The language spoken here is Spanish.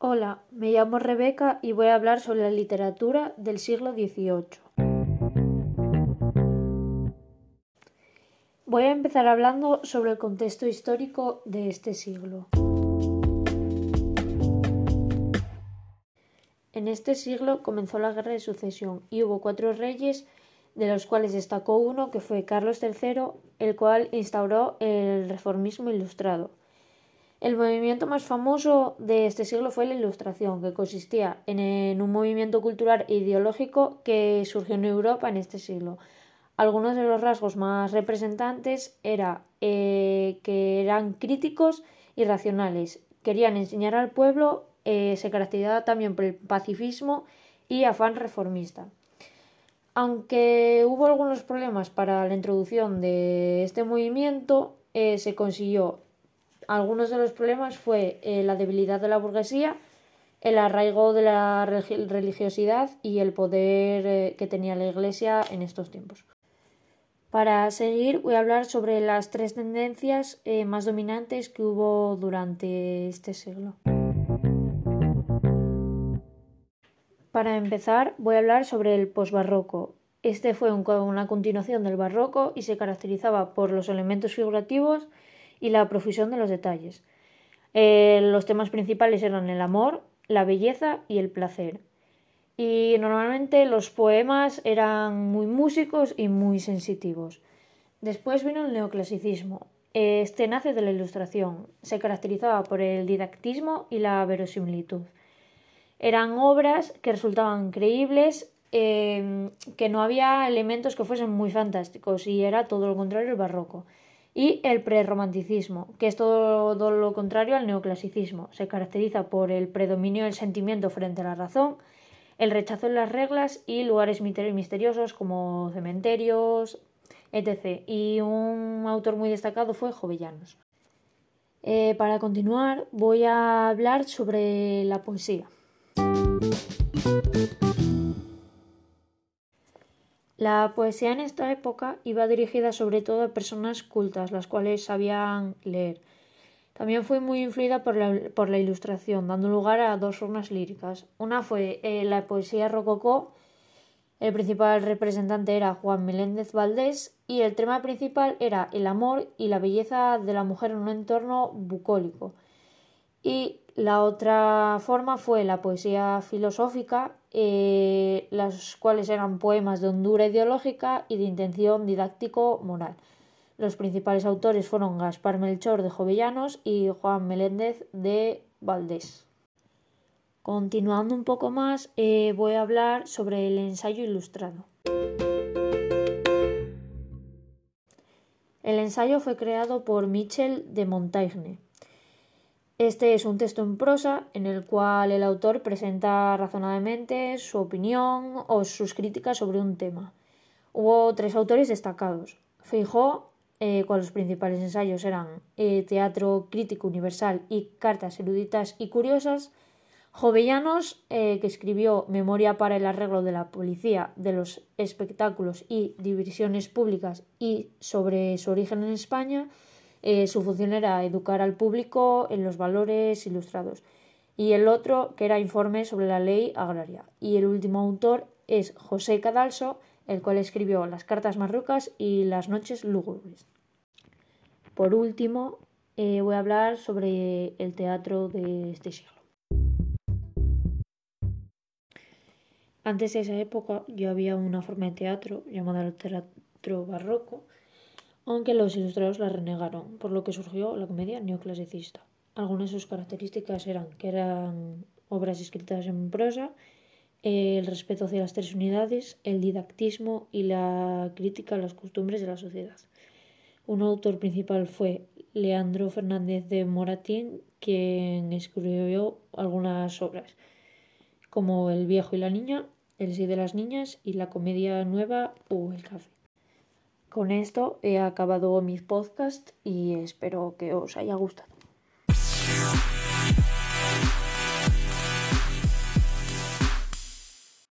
Hola, me llamo Rebeca y voy a hablar sobre la literatura del siglo XVIII. Voy a empezar hablando sobre el contexto histórico de este siglo. En este siglo comenzó la Guerra de Sucesión y hubo cuatro reyes, de los cuales destacó uno que fue Carlos III, el cual instauró el reformismo ilustrado. El movimiento más famoso de este siglo fue la Ilustración, que consistía en, un movimiento cultural e ideológico que surgió en Europa en este siglo. Algunos de los rasgos más representantes era eh, que eran críticos y racionales, querían enseñar al pueblo eh, se caracterizaba también por el pacifismo y afán reformista. Aunque hubo algunos problemas para la introducción de este movimiento, eh, se consiguió. Algunos de los problemas fue eh, la debilidad de la burguesía, el arraigo de la religiosidad y el poder que tenía la Iglesia en estos tiempos. Para seguir voy a hablar sobre las tres tendencias más dominantes que hubo durante este siglo. Para empezar, voy a hablar sobre el posbarroco. Este fue una continuación del barroco y se caracterizaba por los elementos figurativos y la profusión de los detalles. Eh, los temas principales eran el amor, la belleza y el placer. Y normalmente los poemas eran muy músicos y muy sensitivos. Después vino el neoclasicismo. Este nace de la ilustración. Se caracterizaba por el didactismo y la verosimilitud. Eran obras que resultaban creíbles, em, que no había elementos que fuesen muy fantásticos y era todo lo contrario el barroco. Y el prerromanticismo, que es todo, lo contrario al neoclasicismo. Se caracteriza por el predominio del sentimiento frente a la razón, el rechazo de las reglas y lugares misteriosos como cementerios, etc. Y un autor muy destacado fue Jovellanos. Eh, para continuar, voy a hablar sobre la poesía. La poesía en esta época iba dirigida sobre todo a personas cultas, las cuales sabían leer. También fue muy influida por la, ilustración, dando lugar a dos formas líricas. Una fue eh, la poesía rococó, el principal representante era Juan Meléndez Valdés y el tema principal era el amor y la belleza de la mujer en un entorno bucólico. Y la otra forma fue la poesía filosófica, eh, las cuales eran poemas de hondura ideológica y de intención didáctico-moral. Los principales autores fueron Gaspar Melchor de Jovellanos y Juan Meléndez de Valdés. Continuando un poco más, eh, voy a hablar sobre el ensayo ilustrado. El ensayo fue creado por Michel de Montaigne este es un texto en prosa en el cual el autor presenta razonadamente su opinión o sus críticas sobre un tema. Hubo tres autores destacados. Feijó, eh, cuyos principales ensayos eran eh, Teatro Crítico Universal y Cartas Eruditas y Curiosas. Jovellanos, eh, que escribió Memoria para el arreglo de la policía, de los espectáculos y diversiones públicas y sobre su origen en España. Eh, su función era educar al público en los valores ilustrados. Y el otro, que era informe sobre la ley agraria. Y el último autor es José Cadalso, el cual escribió Las cartas marrucas y Las noches lúgubres. Por último, eh, voy a hablar sobre el teatro de este siglo. Antes de esa época ya había una forma de teatro llamada el teatro barroco, aunque los ilustrados la renegaron, por lo que surgió la comedia neoclasicista. Algunas de sus características eran que eran obras escritas en prosa, el respeto hacia las tres unidades, el didactismo y la crítica a las costumbres de la sociedad. Un autor principal fue Leandro Fernández de Moratín, quien escribió algunas obras, como El viejo y la niña, El sí de las niñas y La comedia nueva o El café. Con esto he acabado mis podcasts y espero que os haya gustado.